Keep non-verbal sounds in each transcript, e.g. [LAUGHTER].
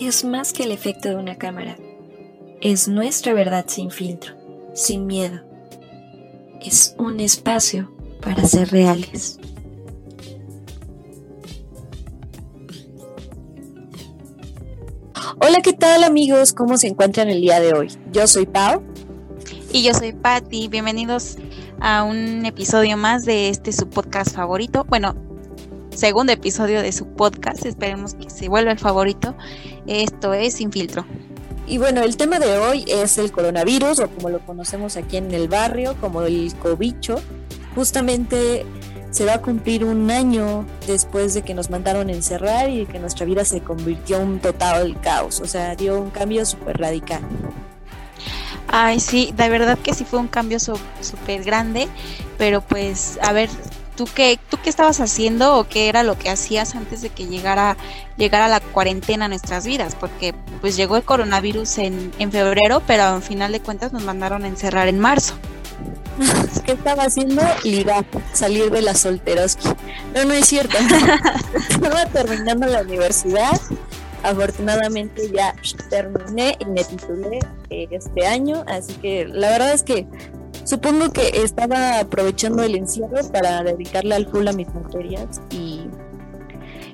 es más que el efecto de una cámara. Es nuestra verdad sin filtro, sin miedo. Es un espacio para ser reales. Hola, ¿qué tal amigos? ¿Cómo se encuentran el día de hoy? Yo soy Pau. Y yo soy Patti. Bienvenidos a un episodio más de este su podcast favorito. Bueno, segundo episodio de su podcast. Esperemos que se vuelva el favorito. Esto es Sin Filtro. Y bueno, el tema de hoy es el coronavirus, o como lo conocemos aquí en el barrio, como el cobicho. Justamente se va a cumplir un año después de que nos mandaron encerrar y que nuestra vida se convirtió en un total caos. O sea, dio un cambio súper radical. Ay, sí, de verdad que sí fue un cambio súper grande, pero pues, a ver, ¿tú qué, ¿tú qué estabas haciendo o qué era lo que hacías antes de que llegara, llegara la cuarentena a nuestras vidas? Porque pues llegó el coronavirus en, en febrero, pero al final de cuentas nos mandaron a encerrar en marzo. [LAUGHS] ¿Qué estaba haciendo? Ligar, salir de la solteroski. No, no es cierto. [LAUGHS] estaba terminando la universidad afortunadamente ya terminé y me titulé eh, este año, así que la verdad es que supongo que estaba aprovechando el encierro para dedicarle al full a mis materias y,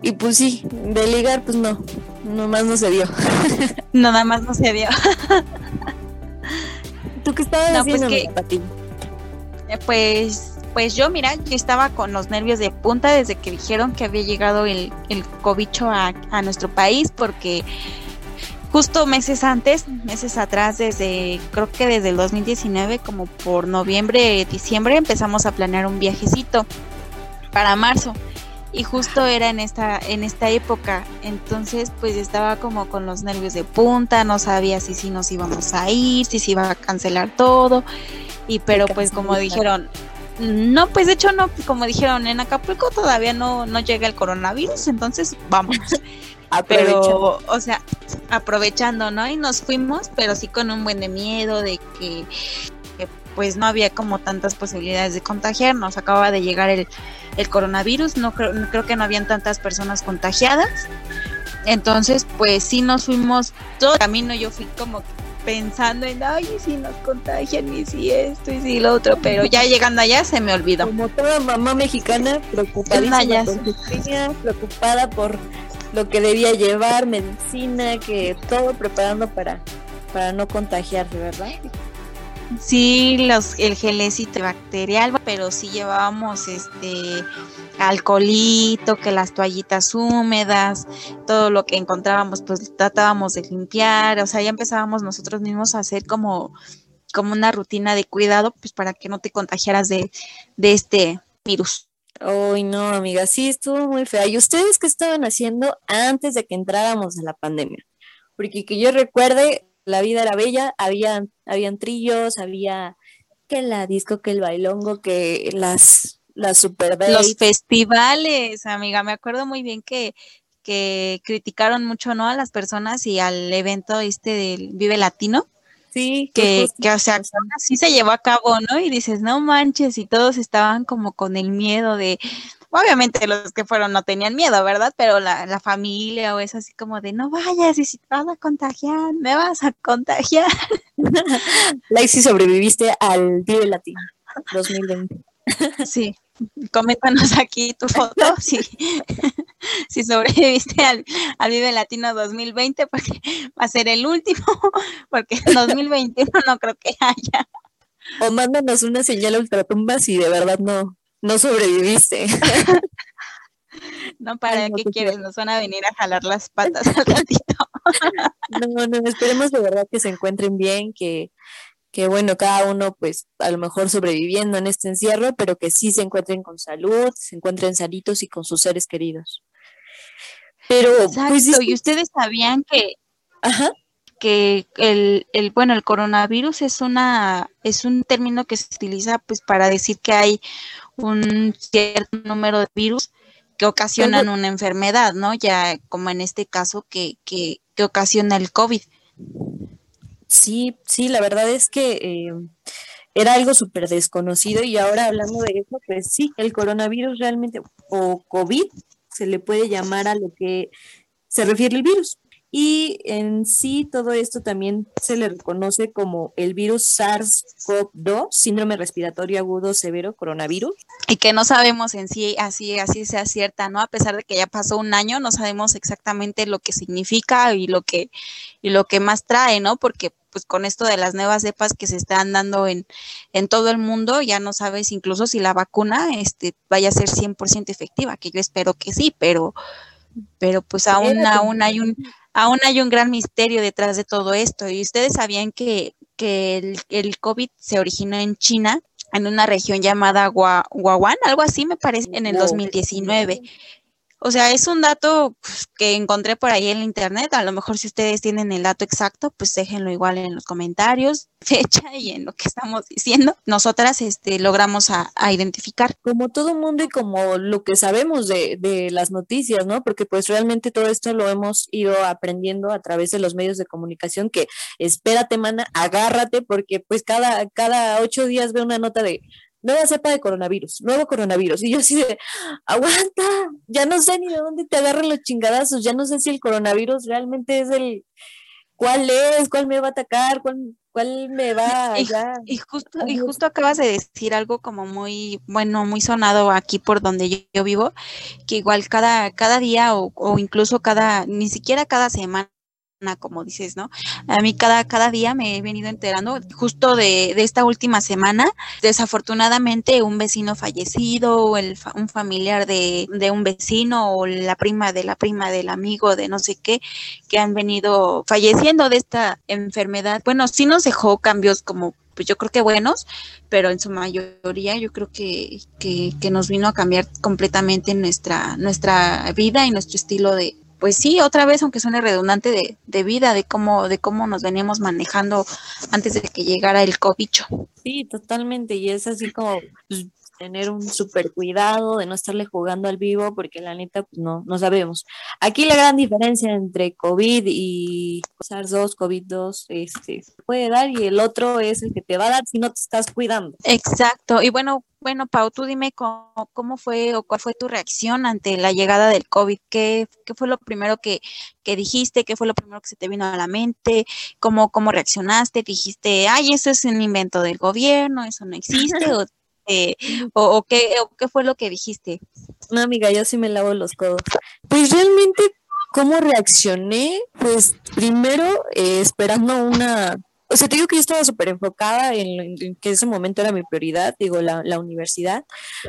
y pues sí, de ligar pues no, nomás no se dio. [LAUGHS] Nada más no se dio. [LAUGHS] ¿Tú qué estabas no, pues haciendo, pues, que, Pues pues yo, mira, yo estaba con los nervios de punta desde que dijeron que había llegado el, el cobicho a, nuestro país, porque justo meses antes, meses atrás, desde, creo que desde el 2019, como por noviembre, diciembre, empezamos a planear un viajecito para marzo. Y justo era en esta, en esta época. Entonces, pues estaba como con los nervios de punta, no sabía si si nos íbamos a ir, si se iba a cancelar todo. Y pero pues como dijeron, no, pues de hecho no, como dijeron, en Acapulco todavía no, no llega el coronavirus, entonces vamos. [LAUGHS] pero, o sea, aprovechando, ¿no? Y nos fuimos, pero sí con un buen de miedo de que, pues no había como tantas posibilidades de contagiarnos. Acababa de llegar el, el coronavirus, no creo, creo que no habían tantas personas contagiadas. Entonces, pues sí nos fuimos todo el camino, yo fui como pensando en, ay, si nos contagian y si esto y si lo otro, pero ya llegando allá se me olvidó. Como toda mamá mexicana, preocupadísima preocupada por lo que debía llevar, medicina, que todo preparando para, para no contagiarse, ¿verdad? Sí, los, el gelecito bacterial, pero sí llevábamos este alcoholito, que las toallitas húmedas, todo lo que encontrábamos, pues tratábamos de limpiar, o sea, ya empezábamos nosotros mismos a hacer como, como una rutina de cuidado, pues para que no te contagiaras de, de este virus. Ay, no, amiga, sí, estuvo muy fea. ¿Y ustedes qué estaban haciendo antes de que entráramos a la pandemia? Porque que yo recuerde, la vida era bella, había, habían trillos, había que la disco, que el bailongo, que las, las super Los festivales, amiga, me acuerdo muy bien que, que criticaron mucho, ¿no? A las personas y al evento este del Vive Latino. Sí, que, que, o sea, sí se llevó a cabo, ¿no? Y dices, no manches, y todos estaban como con el miedo de, obviamente los que fueron no tenían miedo, ¿verdad? Pero la, la familia o es así como de, no vayas, y si te vas a contagiar, me vas a contagiar. [LAUGHS] Lacey, sobreviviste al Vive Latino 2020. Sí, coméntanos aquí tu foto [LAUGHS] si, [LAUGHS] si sobreviviste al, al, Vive Latino 2020, porque va a ser el último, [LAUGHS] porque en 2021 no creo que haya. O mándanos una señal ultratumba si de verdad no, no sobreviviste. No, ¿para qué quieres? Nos van a venir a jalar las patas al ratito. No, no, esperemos de verdad que se encuentren bien, que, que bueno, cada uno pues a lo mejor sobreviviendo en este encierro, pero que sí se encuentren con salud, se encuentren sanitos y con sus seres queridos. Pero, pues, y ustedes sabían que, Ajá que el, el, bueno, el coronavirus es una, es un término que se utiliza pues para decir que hay un cierto número de virus que ocasionan una enfermedad, ¿no? Ya como en este caso que, que, que ocasiona el COVID. Sí, sí, la verdad es que eh, era algo súper desconocido y ahora hablando de eso, pues sí, el coronavirus realmente, o COVID, se le puede llamar a lo que se refiere el virus. Y en sí todo esto también se le reconoce como el virus SARS-CoV-2, síndrome respiratorio agudo severo coronavirus. Y que no sabemos en sí así así sea cierta, ¿no? A pesar de que ya pasó un año, no sabemos exactamente lo que significa y lo que y lo que más trae, ¿no? Porque pues con esto de las nuevas cepas que se están dando en, en todo el mundo, ya no sabes incluso si la vacuna este, vaya a ser 100% efectiva, que yo espero que sí, pero, pero pues aún, aún hay un aún hay un gran misterio detrás de todo esto. Y ustedes sabían que, que el, el COVID se originó en China, en una región llamada Wuhan, algo así me parece, en el 2019. O sea, es un dato pues, que encontré por ahí en internet. A lo mejor si ustedes tienen el dato exacto, pues déjenlo igual en los comentarios, [LAUGHS] fecha y en lo que estamos diciendo. Nosotras este, logramos a, identificar. Como todo mundo y como lo que sabemos de, de, las noticias, ¿no? Porque pues realmente todo esto lo hemos ido aprendiendo a través de los medios de comunicación que espérate, mana, agárrate, porque pues cada, cada ocho días veo una nota de nueva cepa de coronavirus, nuevo coronavirus. Y yo así de, aguanta, ya no sé ni de dónde te agarran los chingadazos, ya no sé si el coronavirus realmente es el, cuál es, cuál me va a atacar, cuál, cuál me va y, y, justo y justo acabas de decir algo como muy bueno muy sonado aquí por donde yo, vivo que igual cada cada día o, o, incluso cada ni siquiera cada semana como dices, ¿no? A mí cada, cada día me he venido enterando, justo de, de esta última semana, desafortunadamente un vecino fallecido, el, un familiar de, de, un vecino o la prima de la prima del amigo de no sé qué, que han venido falleciendo de esta enfermedad. Bueno, sí nos dejó cambios como pues yo creo que buenos, pero en su mayoría yo creo que, que, que nos vino a cambiar completamente nuestra, nuestra vida y nuestro estilo de, pues sí, otra vez, aunque suene redundante, de, de, vida, de cómo, de cómo nos veníamos manejando antes de que llegara el cobicho. Sí, totalmente, y es así como pues, tener un súper cuidado de no estarle jugando al vivo, porque la neta, pues no, no sabemos. Aquí la gran diferencia entre COVID y SARS-2, COVID-2, este, puede dar y el otro es el que te va a dar si no te estás cuidando. Exacto, y bueno, bueno, Pau, tú dime cómo, cómo, fue o cuál fue tu reacción ante la llegada del COVID. ¿Qué, qué fue lo primero que, que, dijiste? ¿Qué fue lo primero que se te vino a la mente? ¿Cómo, cómo reaccionaste? ¿Dijiste, ay, eso es un invento del gobierno, eso no existe? [LAUGHS] ¿O eh, o, qué, qué fue lo que dijiste? No, amiga, yo sí me lavo los codos. Pues realmente, ¿cómo reaccioné? Pues primero eh, esperando una o sea, te digo que yo estaba súper enfocada en, que ese momento era mi prioridad, digo, la, la universidad,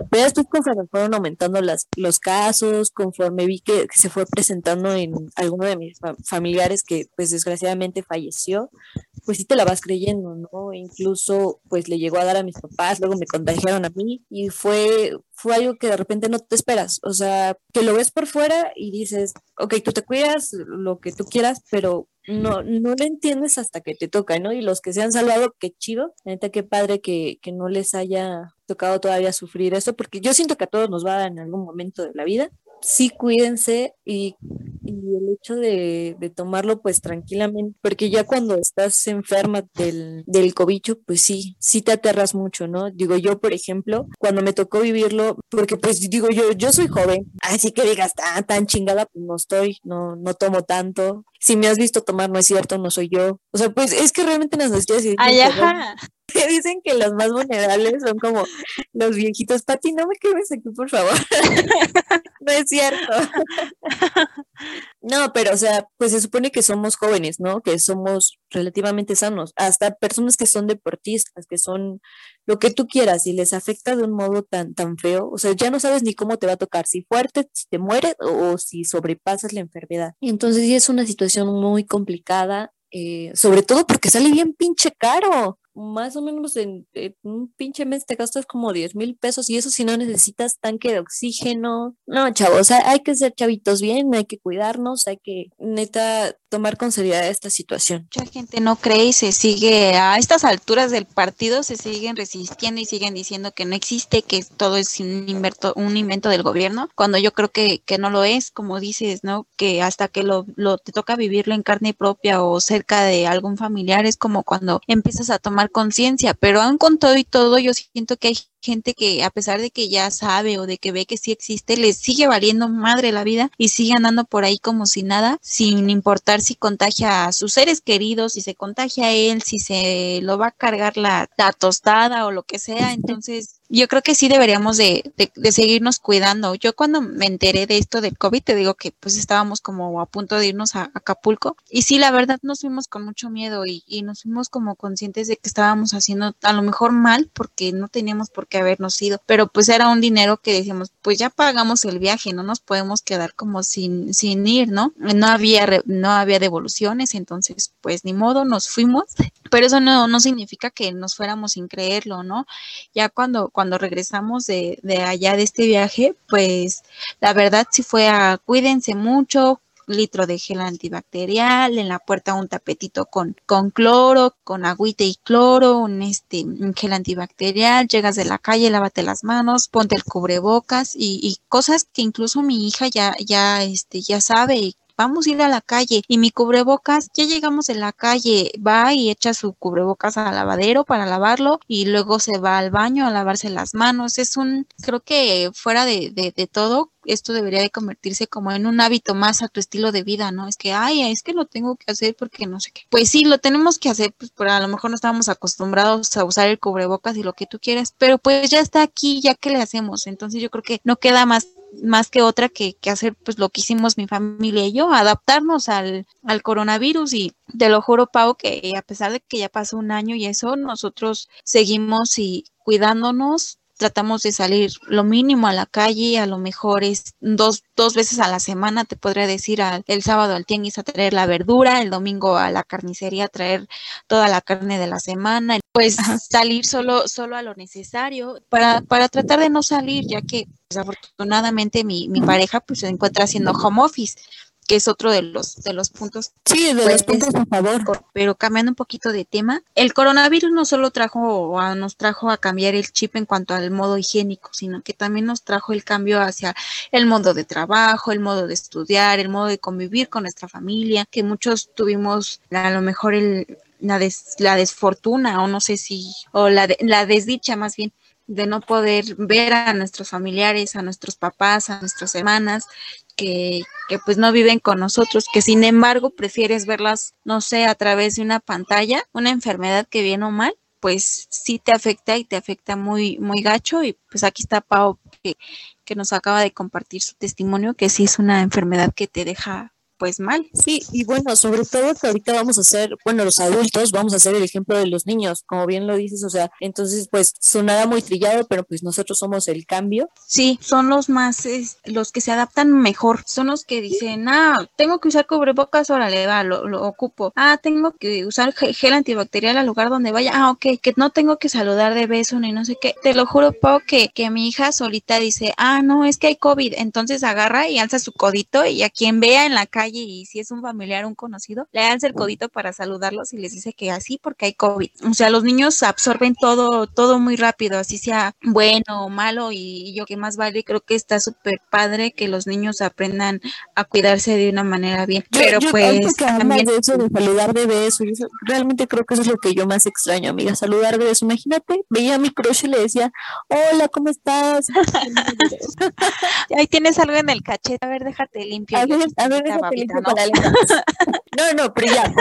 pero después conforme fueron aumentando las, los casos, conforme vi que, se fue presentando en alguno de mis familiares que pues desgraciadamente falleció, pues sí te la vas creyendo, ¿no? Incluso pues le llegó a dar a mis papás, luego me contagiaron a mí y fue, fue algo que de repente no te esperas, o sea, que lo ves por fuera y dices, ok, tú te cuidas, lo que tú quieras, pero no, no lo entiendes hasta que te toca, ¿no? Y los que se han salvado, qué chido, neta, qué padre que, que no les haya tocado todavía sufrir eso, porque yo siento que a todos nos va a dar en algún momento de la vida, sí cuídense y, el hecho de, tomarlo pues tranquilamente, porque ya cuando estás enferma del, del cobicho, pues sí, sí te aterras mucho, ¿no? Digo yo, por ejemplo, cuando me tocó vivirlo, porque pues digo yo, yo soy joven, así que digas, tan, tan chingada, pues no estoy, no, no tomo tanto. Si me has visto tomar, no es cierto, no soy yo. O sea, pues es que realmente las necesidades... Ay, ajá. dicen que los más vulnerables son como los viejitos. Pati, no me quedes aquí, por favor. [LAUGHS] no es cierto. no, pero o sea, pues se supone que somos jóvenes, ¿no? Que somos relativamente sanos. Hasta personas que son deportistas, que son lo que tú quieras y les afecta de un modo tan, tan feo. O sea, ya no sabes ni cómo te va a tocar, si fuerte, si te mueres o, si sobrepasas la enfermedad. Entonces sí es una situación muy complicada. Eh, sobre todo porque sale bien pinche caro más o menos en, un pinche mes te gastas como 10 mil pesos y eso si no necesitas tanque de oxígeno. No, chavos, hay que ser chavitos bien, hay que cuidarnos, hay que neta tomar con seriedad esta situación. Mucha gente no cree y se sigue a estas alturas del partido, se siguen resistiendo y siguen diciendo que no existe, que todo es un invento, un invento del gobierno, cuando yo creo que, que no lo es, como dices, ¿no? Que hasta que lo, lo te toca vivirlo en carne propia o cerca de algún familiar es como cuando empiezas a tomar conciencia, pero aún con todo y todo yo siento que hay gente que a pesar de que ya sabe o de que ve que sí existe, les sigue valiendo madre la vida y sigue andando por ahí como si nada, sin importar si contagia a sus seres queridos, si se contagia a él, si se lo va a cargar la, la tostada o lo que sea. Entonces, yo creo que sí deberíamos de, de, seguirnos cuidando. Yo cuando me enteré de esto del COVID, te digo que pues estábamos como a punto de irnos a, Acapulco y sí, la verdad nos fuimos con mucho miedo y, y, nos fuimos como conscientes de que estábamos haciendo a lo mejor mal porque no teníamos por qué habernos ido, pero pues era un dinero que decíamos, pues ya pagamos el viaje, no nos podemos quedar como sin, sin ir, ¿no? No había, no había devoluciones, entonces pues ni modo, nos fuimos, pero eso no, no significa que nos fuéramos sin creerlo, ¿no? Ya cuando cuando regresamos de, de allá de este viaje, pues la verdad sí fue a cuídense mucho, litro de gel antibacterial, en la puerta un tapetito con, con cloro, con agüita y cloro, un, este, gel antibacterial, llegas de la calle, lávate las manos, ponte el cubrebocas y, y cosas que incluso mi hija ya, ya, este, ya sabe y vamos a ir a la calle y mi cubrebocas, ya llegamos en la calle, va y echa su cubrebocas al lavadero para lavarlo y luego se va al baño a lavarse las manos. Es un, creo que fuera de, de, de todo, esto debería de convertirse como en un hábito más a tu estilo de vida, ¿no? Es que, ay, es que lo tengo que hacer porque no sé qué. Pues sí, lo tenemos que hacer, pues por a lo mejor no estábamos acostumbrados a usar el cubrebocas y lo que tú quieras, pero pues ya está aquí, ya que le hacemos. Entonces yo creo que no queda más más que otra que, que, hacer pues lo que hicimos mi familia y yo, adaptarnos al, al coronavirus. Y te lo juro Pau que a pesar de que ya pasó un año y eso, nosotros seguimos y cuidándonos, tratamos de salir lo mínimo a la calle, a lo mejor es dos, dos veces a la semana, te podría decir el sábado al tianguis a traer la verdura, el domingo a la carnicería a traer toda la carne de la semana, pues salir solo, solo a lo necesario. Para, para tratar de no salir, ya que desafortunadamente mi, mi pareja pues se encuentra haciendo home office que es otro de los de los puntos. Sí, de los puntos a favor. Pero cambiando un poquito de tema, el coronavirus no solo trajo nos trajo a cambiar el chip en cuanto al modo higiénico, sino que también nos trajo el cambio hacia el modo de trabajo, el modo de estudiar, el modo de convivir con nuestra familia, que muchos tuvimos a lo mejor el, la, la desfortuna o no sé si, o la, la desdicha más bien de no poder ver a nuestros familiares, a nuestros papás, a nuestras hermanas, que, que pues no viven con nosotros, que sin embargo prefieres verlas, no sé, a través de una pantalla, una enfermedad que viene o mal, pues sí te afecta y te afecta muy, muy gacho. Y pues aquí está Pau que, que nos acaba de compartir su testimonio, que sí es una enfermedad que te deja pues mal. Sí, y bueno, sobre todo que ahorita vamos a hacer, bueno, los adultos vamos a hacer el ejemplo de los niños, como bien lo dices, o sea, entonces pues sonará muy trillado, pero pues nosotros somos el cambio. Sí, son los más, los que se adaptan mejor, son los que dicen, ah, tengo que usar cubrebocas, órale, va, lo, lo ocupo. Ah, tengo que usar gel antibacterial al lugar donde vaya, ah, ok, que no tengo que saludar de beso ni no sé qué. Te lo juro, Pau, que, que mi hija solita dice, ah, no, es que hay COVID, entonces agarra y alza su codito y a quien vea en la calle y si es un familiar, un conocido, le dan el codito para saludarlos y les dice que así porque hay COVID. O sea, los niños absorben todo, todo muy rápido, así sea bueno o malo y yo que más vale, creo que está súper padre que los niños aprendan a cuidarse de una manera bien. Pero pues también de eso de saludar de beso, realmente creo que eso es lo que yo más extraño, amiga, saludar de beso. Imagínate, veía a mi crush y le decía, hola, ¿cómo estás? [LAUGHS] Ahí tienes algo en el cachete, a ver, déjate limpio. A ver, a ver, déjate [LAUGHS] ¿no? no, pero ya,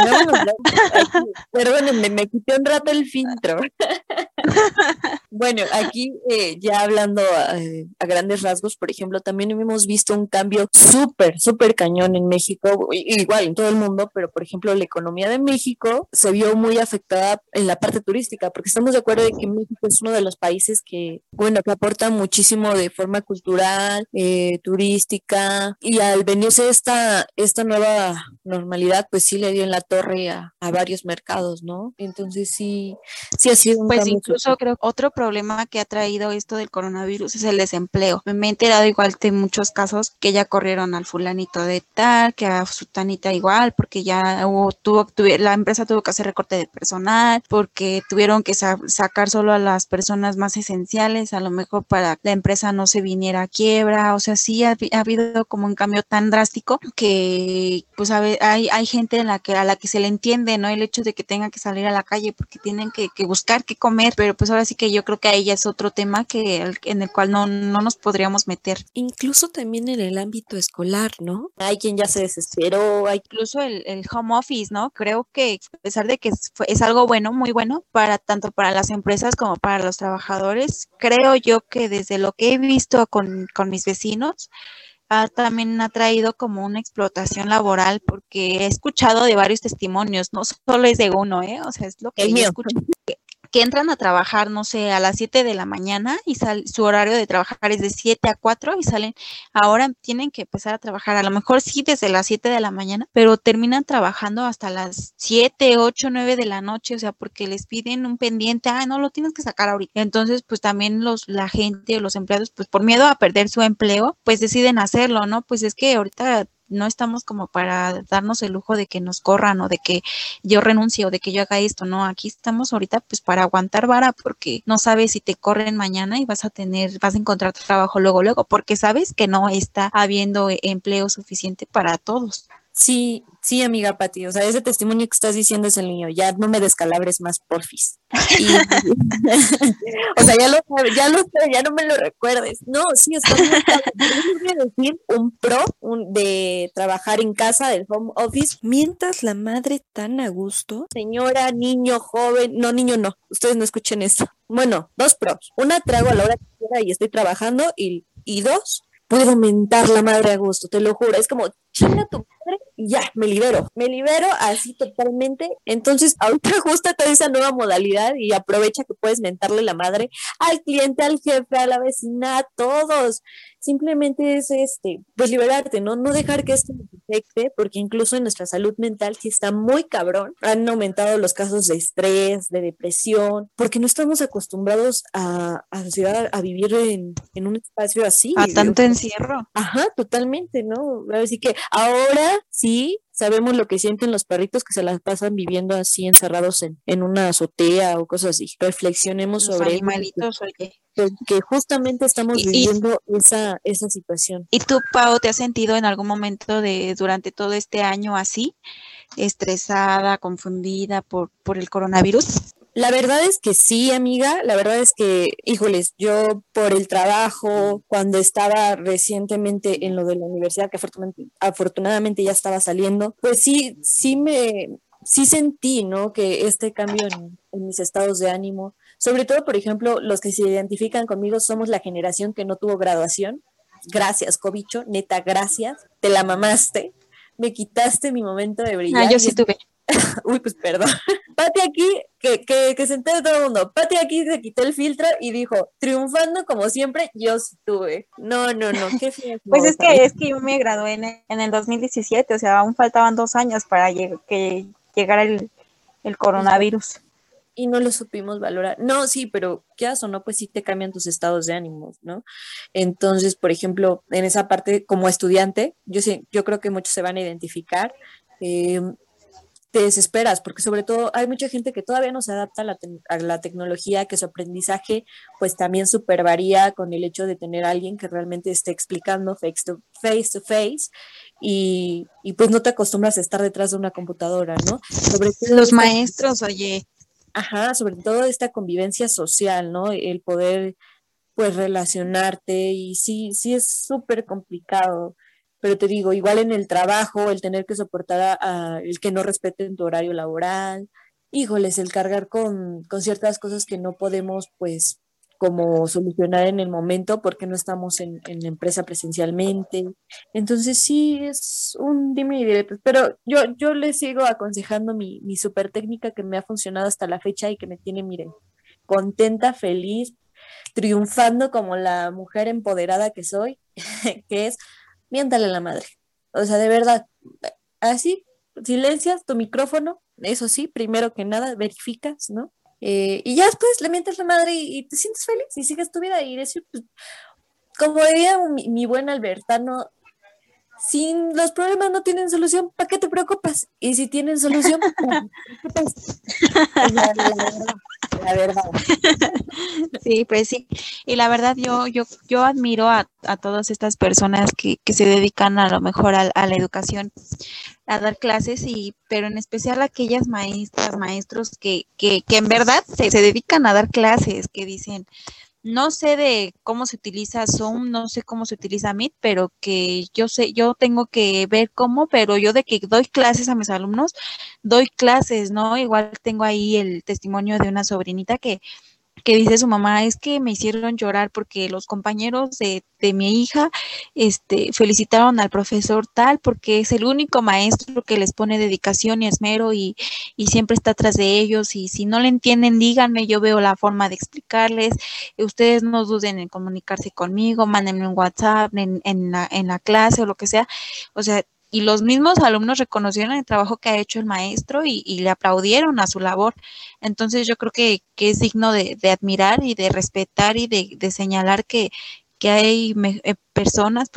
perdónenme, me quité un rato el filtro. [LAUGHS] bueno, aquí eh, ya hablando eh, a, grandes rasgos, por ejemplo, también hemos visto un cambio súper, súper cañón en México, igual en todo el mundo, pero por ejemplo, la economía de México se vio muy afectada en la parte turística, porque estamos de acuerdo de que México es uno de los países que, bueno, que aporta muchísimo de forma cultural, eh, turística, y al venirse esta, esta nueva normalidad, pues sí le dio en la torre a, varios mercados, ¿no? Entonces sí, sí ha sido un Pues incluso creo otro problema que ha traído esto del coronavirus es el desempleo. Me he enterado igual de muchos casos que ya corrieron al fulanito de tal, que a su tanita igual, porque ya hubo, tuvo, la empresa tuvo que hacer recorte de personal, porque tuvieron que sacar solo a las personas más esenciales, a lo mejor para la empresa no se viniera a quiebra, o sea, sí ha, ha habido como un cambio tan drástico que pues a, eh, hay, hay gente en la que, a la que se le entiende, ¿no? El hecho de que tengan que salir a la calle porque tienen que, buscar qué comer, pero pues ahora sí que yo creo que a ella es otro tema que en el cual no, no nos podríamos meter. Incluso también en el ámbito escolar, ¿no? Hay quien ya se desesperó, hay... incluso el, el home office, ¿no? Creo que a pesar de que es, es algo bueno, muy bueno, para tanto para las empresas como para los trabajadores, creo yo que desde lo que he visto con, con mis vecinos, también ha traído como una explotación laboral porque he escuchado de varios testimonios, no solo es de uno, ¿eh? O sea, es lo que yo escucho que entran a trabajar, no sé, a las 7 de la mañana y su horario de trabajar es de 7 a 4 y salen, ahora tienen que empezar a trabajar, a lo mejor sí desde las 7 de la mañana, pero terminan trabajando hasta las 7, 8, 9 de la noche, o sea, porque les piden un pendiente, ah, no lo tienes que sacar ahorita. Entonces, pues también los, la gente los empleados, pues por miedo a perder su empleo, pues deciden hacerlo, ¿no? Pues es que ahorita no estamos como para darnos el lujo de que nos corran o de que yo renuncie o de que yo haga esto, no, aquí estamos ahorita pues para aguantar vara porque no sabes si te corren mañana y vas a tener, vas a encontrar trabajo luego, luego, porque sabes que no está habiendo empleo suficiente para todos. Sí, sí, amiga Pati, o sea, ese testimonio que estás diciendo es el niño, ya no me descalabres más, porfis. [LAUGHS] [LAUGHS] o sea, ya lo ya lo sé, ya no me lo recuerdes. No, sí, es decir un pro de trabajar en casa, del home office. Mientras la madre tan a gusto. Señora, niño, joven, no, niño, no, ustedes no escuchen esto. Bueno, dos pros. Una, trago a la hora que quiera y estoy trabajando, y, y dos, puedo mentar la madre a gusto, te lo juro. Es como, chinga tu madre, ya, me libero. Me libero así totalmente. Entonces, ahorita [LAUGHS] gusta toda esa nueva modalidad y aprovecha que puedes mentarle la madre al cliente, al jefe, a la vecina, a todos simplemente es este, pues liberarte, ¿no? No dejar que esto nos afecte, porque incluso en nuestra salud mental sí está muy cabrón. Han aumentado los casos de estrés, de depresión, porque no estamos acostumbrados a, a, a vivir en, en, un espacio así. A tanto encierro. Ajá, totalmente, ¿no? Así que ahora sí sabemos lo que sienten los perritos que se las pasan viviendo así encerrados en, en una azotea o cosas así. Reflexionemos los sobre animalitos, oye que justamente estamos viviendo esa, esa situación. ¿Y tú, Pau, te has sentido en algún momento de durante todo este año así, estresada, confundida por, por el coronavirus? La verdad es que sí, amiga. La verdad es que, híjoles, yo por el trabajo, cuando estaba recientemente en lo de la universidad, que afortunadamente, ya estaba saliendo, pues sí, sí me, sí sentí, ¿no? Que este cambio en, en mis estados de ánimo, sobre todo, por ejemplo, los que se identifican conmigo somos la generación que no tuvo graduación. Gracias, Cobicho, neta, gracias. Te la mamaste. Me quitaste mi momento de brillar. Ah, yo sí tuve. [LAUGHS] Uy, pues perdón. Pati aquí, que, que, que se entere todo el mundo. Pati aquí se quitó el filtro y dijo, triunfando como siempre, yo sí tuve. No, no, no, qué [LAUGHS] Pues es que, es que yo me gradué en el, en el 2017, o sea, aún faltaban dos años para que llegara el, el coronavirus y no lo supimos valorar. No, sí, pero qué o no, pues sí te cambian tus estados de ánimo, ¿no? Entonces, por ejemplo, en esa parte como estudiante, yo, sí, yo creo que muchos se van a identificar. Eh, te desesperas, porque sobre todo hay mucha gente que todavía no se adapta a la, a la, tecnología, que su aprendizaje pues también super varía con el hecho de tener a alguien que realmente esté explicando face to face, to face y, y pues no te acostumbras a estar detrás de una computadora, ¿no? Sobre Los maestros, oye, Ajá, sobre todo esta convivencia social, ¿no? El poder, pues, relacionarte y sí, sí es súper complicado, pero te digo, igual en el trabajo, el tener que soportar el que no respeten tu horario laboral, híjoles, el cargar con, con ciertas cosas que no podemos, pues, como solucionar en el momento porque no estamos en, la empresa presencialmente. Entonces sí, es un dime y directo, pero yo, yo le sigo aconsejando mi, mi super técnica que me ha funcionado hasta la fecha y que me tiene, miren, contenta, feliz, triunfando como la mujer empoderada que soy, [LAUGHS] que es miéntale a la madre. O sea, de verdad, así, silencias tu micrófono, eso sí, primero que nada, verificas, ¿no? Eh, y ya después le mientes la madre y, te sientes feliz y sigues tu vida y decir, pues, como diría mi, buen Albertano, si los problemas no tienen solución, ¿para qué te preocupas? Y si tienen solución, [LAUGHS] la verdad. [LAUGHS] Sí, pues sí. Y la verdad yo, yo, yo admiro a, a todas estas personas que, que, se dedican a lo mejor a, a, la educación, a dar clases, y, pero en especial aquellas maestras, maestros que, que, que en verdad se, se dedican a dar clases, que dicen, no sé de cómo se utiliza Zoom, no sé cómo se utiliza Meet, pero que yo sé, yo tengo que ver cómo, pero yo de que doy clases a mis alumnos, doy clases, ¿no? Igual tengo ahí el testimonio de una sobrinita que que dice su mamá, es que me hicieron llorar porque los compañeros de, de, mi hija este, felicitaron al profesor tal porque es el único maestro que les pone dedicación y esmero y, y siempre está atrás de ellos y si no le entienden, díganme, yo veo la forma de explicarles, ustedes no duden en comunicarse conmigo, mándenme un WhatsApp en, en, la, en la clase o lo que sea, o sea, y los mismos alumnos reconocieron el trabajo que ha hecho el maestro y, y le aplaudieron a su labor. Entonces yo creo que, que es digno de, de, admirar y de respetar y de, de señalar que, que hay me, eh, personas,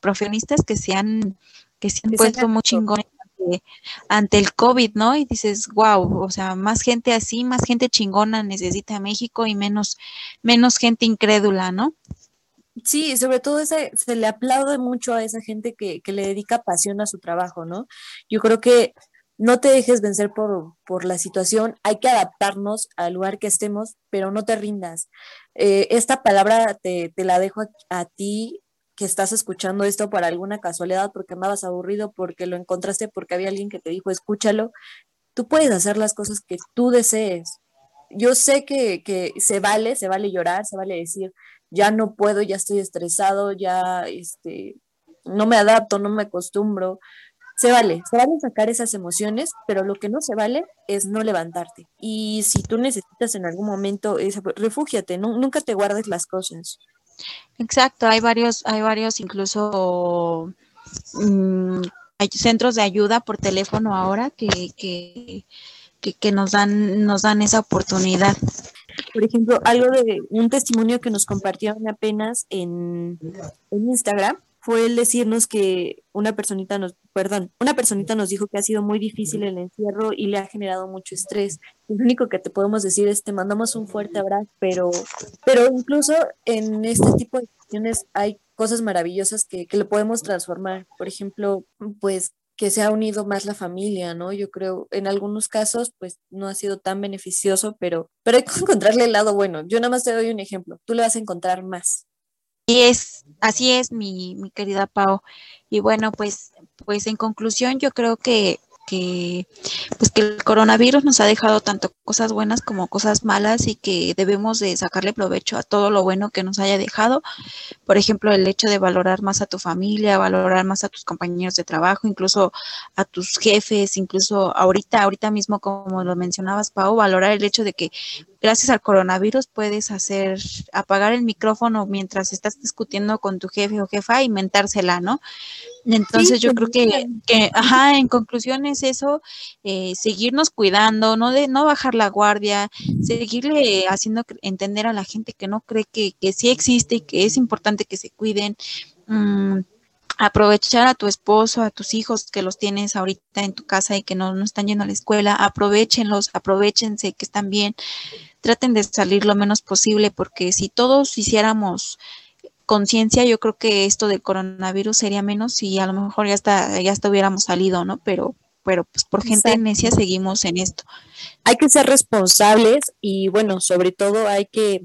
profesionistas que se han, que se han puesto muy chingones ante, ante, el COVID, ¿no? Y dices, wow, o sea, más gente así, más gente chingona necesita México y menos, menos gente incrédula, ¿no? Sí, sobre todo ese, se le aplaude mucho a esa gente que, que, le dedica pasión a su trabajo, ¿no? Yo creo que no te dejes vencer por, por la situación, hay que adaptarnos al lugar que estemos, pero no te rindas. Eh, esta palabra te, te la dejo a, a, ti que estás escuchando esto por alguna casualidad, porque andabas aburrido, porque lo encontraste, porque había alguien que te dijo, escúchalo. Tú puedes hacer las cosas que tú desees. Yo sé que, que se vale, se vale llorar, se vale decir, ya no puedo, ya estoy estresado, ya este, no me adapto, no me acostumbro. Se vale, se vale sacar esas emociones, pero lo que no se vale es no levantarte. Y si tú necesitas en algún momento, refúgiate, no, nunca te guardes las cosas. Exacto, hay varios, hay varios incluso mmm, hay centros de ayuda por teléfono ahora que, que, que, que nos dan, nos dan esa oportunidad. Por ejemplo, algo de un testimonio que nos compartieron apenas en, Instagram fue el decirnos que una personita nos, perdón, una personita nos dijo que ha sido muy difícil el encierro y le ha generado mucho estrés. Lo único que te podemos decir es te mandamos un fuerte abrazo, pero, pero incluso en este tipo de situaciones hay cosas maravillosas que, que lo podemos transformar. Por ejemplo, pues que se ha unido más la familia, ¿no? Yo creo, en algunos casos, pues no ha sido tan beneficioso, pero, pero hay que [LAUGHS] encontrarle el lado bueno. Yo nada más te doy un ejemplo, tú le vas a encontrar más. Y es, así es, mi, mi querida Pau. Y bueno, pues, pues en conclusión, yo creo que que pues que el coronavirus nos ha dejado tanto cosas buenas como cosas malas y que debemos de sacarle provecho a todo lo bueno que nos haya dejado. Por ejemplo, el hecho de valorar más a tu familia, valorar más a tus compañeros de trabajo, incluso a tus jefes, incluso ahorita, ahorita mismo como lo mencionabas, Pau, valorar el hecho de que gracias al coronavirus puedes hacer, apagar el micrófono mientras estás discutiendo con tu jefe o jefa y mentársela, ¿no? Entonces sí, yo creo que, que, ajá, en conclusión es eso, eh, seguirnos cuidando, no de no bajar la guardia, seguirle haciendo entender a la gente que no cree que, que sí existe y que es importante que se cuiden. Mmm, aprovechar a tu esposo, a tus hijos que los tienes ahorita en tu casa y que no, no están yendo a la escuela, aprovechenlos, aprovechense que están bien, traten de salir lo menos posible porque si todos hiciéramos conciencia, yo creo que esto del coronavirus sería menos y a lo mejor ya está, ya hasta hubiéramos salido, ¿no? Pero, pero pues por gente Exacto. necia seguimos en esto. Hay que ser responsables y bueno, sobre todo hay que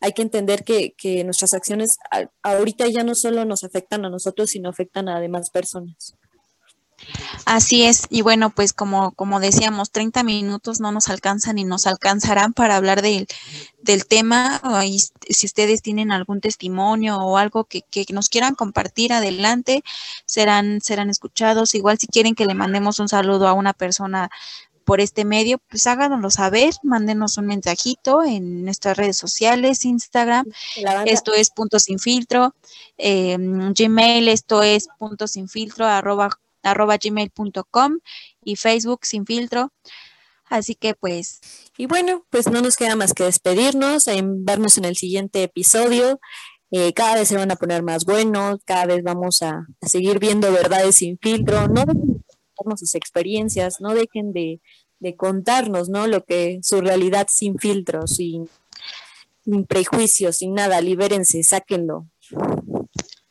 hay que entender que, que nuestras acciones a, ahorita ya no solo nos afectan a nosotros, sino afectan a demás personas. Así es, y bueno, pues como, como decíamos, 30 minutos no nos alcanzan y nos alcanzarán para hablar del, del tema. Y si ustedes tienen algún testimonio o algo que, que, nos quieran compartir, adelante, serán, serán escuchados. Igual si quieren que le mandemos un saludo a una persona por este medio, pues háganoslo saber, mándenos un mensajito en nuestras redes sociales, Instagram, esto es punto sin filtro, eh, Gmail, esto es punto sin filtro, arroba arroba gmail.com y Facebook sin filtro. Así que pues. Y bueno, pues no nos queda más que despedirnos, en vernos en el siguiente episodio. Eh, cada vez se van a poner más buenos, cada vez vamos a, seguir viendo verdades sin filtro. No dejen de contarnos sus experiencias, no dejen de, de contarnos, ¿no? Lo que su realidad sin filtros, sin, sin prejuicios, sin nada, libérense, sáquenlo.